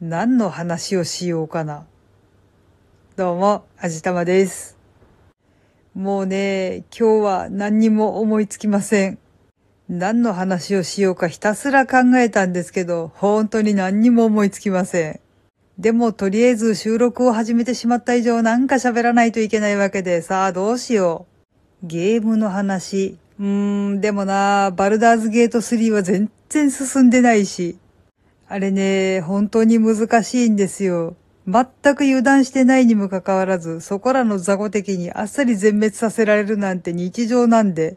何の話をしようかな。どうも、あじたまです。もうね、今日は何にも思いつきません。何の話をしようかひたすら考えたんですけど、本当に何にも思いつきません。でも、とりあえず収録を始めてしまった以上なんか喋らないといけないわけで、さあどうしよう。ゲームの話。うーん、でもな、バルダーズゲート3は全然進んでないし。あれね、本当に難しいんですよ。全く油断してないにもかかわらず、そこらの雑魚敵にあっさり全滅させられるなんて日常なんで。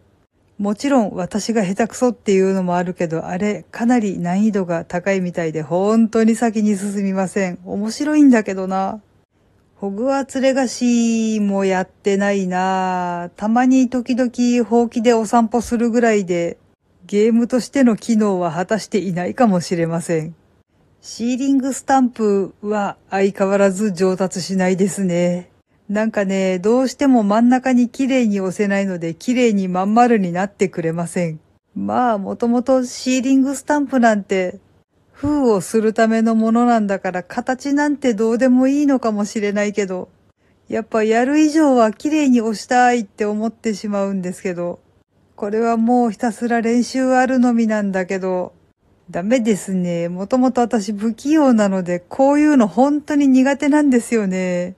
もちろん私が下手くそっていうのもあるけど、あれかなり難易度が高いみたいで本当に先に進みません。面白いんだけどな。ホグワーツレガシーもやってないなたまに時々ほうきでお散歩するぐらいで、ゲームとしての機能は果たしていないかもしれません。シーリングスタンプは相変わらず上達しないですね。なんかね、どうしても真ん中に綺麗に押せないので綺麗にまん丸になってくれません。まあ、もともとシーリングスタンプなんて封をするためのものなんだから形なんてどうでもいいのかもしれないけど、やっぱやる以上は綺麗に押したいって思ってしまうんですけど、これはもうひたすら練習あるのみなんだけど、ダメですね。もともと私不器用なので、こういうの本当に苦手なんですよね。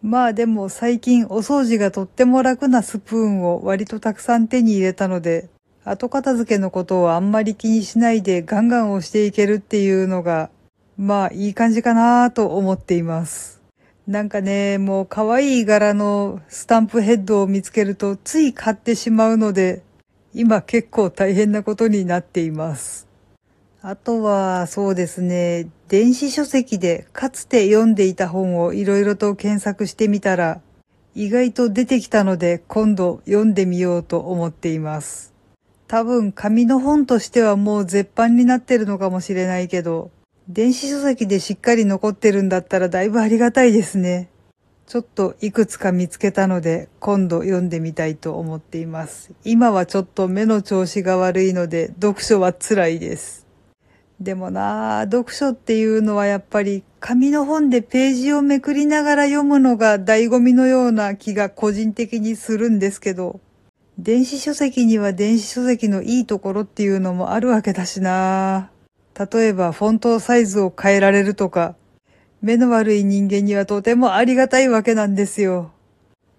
まあでも最近お掃除がとっても楽なスプーンを割とたくさん手に入れたので、後片付けのことをあんまり気にしないでガンガン押していけるっていうのが、まあいい感じかなと思っています。なんかね、もう可愛い柄のスタンプヘッドを見つけるとつい買ってしまうので、今結構大変なことになっています。あとは、そうですね、電子書籍でかつて読んでいた本をいろいろと検索してみたら、意外と出てきたので今度読んでみようと思っています。多分紙の本としてはもう絶版になってるのかもしれないけど、電子書籍でしっかり残ってるんだったらだいぶありがたいですね。ちょっといくつか見つけたので今度読んでみたいと思っています。今はちょっと目の調子が悪いので読書は辛いです。でもなあ、読書っていうのはやっぱり紙の本でページをめくりながら読むのが醍醐味のような気が個人的にするんですけど、電子書籍には電子書籍のいいところっていうのもあるわけだしな例えばフォントサイズを変えられるとか、目の悪い人間にはとてもありがたいわけなんですよ。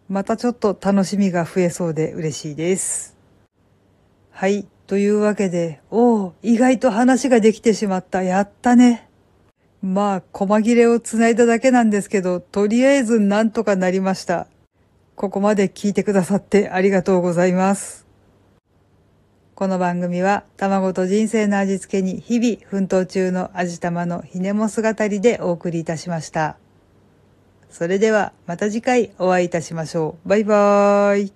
またちょっと楽しみが増えそうで嬉しいです。はい。というわけで、おお、意外と話ができてしまった。やったね。まあ、細切れをつないだだけなんですけど、とりあえずなんとかなりました。ここまで聞いてくださってありがとうございます。この番組は、卵と人生の味付けに日々奮闘中の味玉のひねも姿りでお送りいたしました。それでは、また次回お会いいたしましょう。バイバーイ。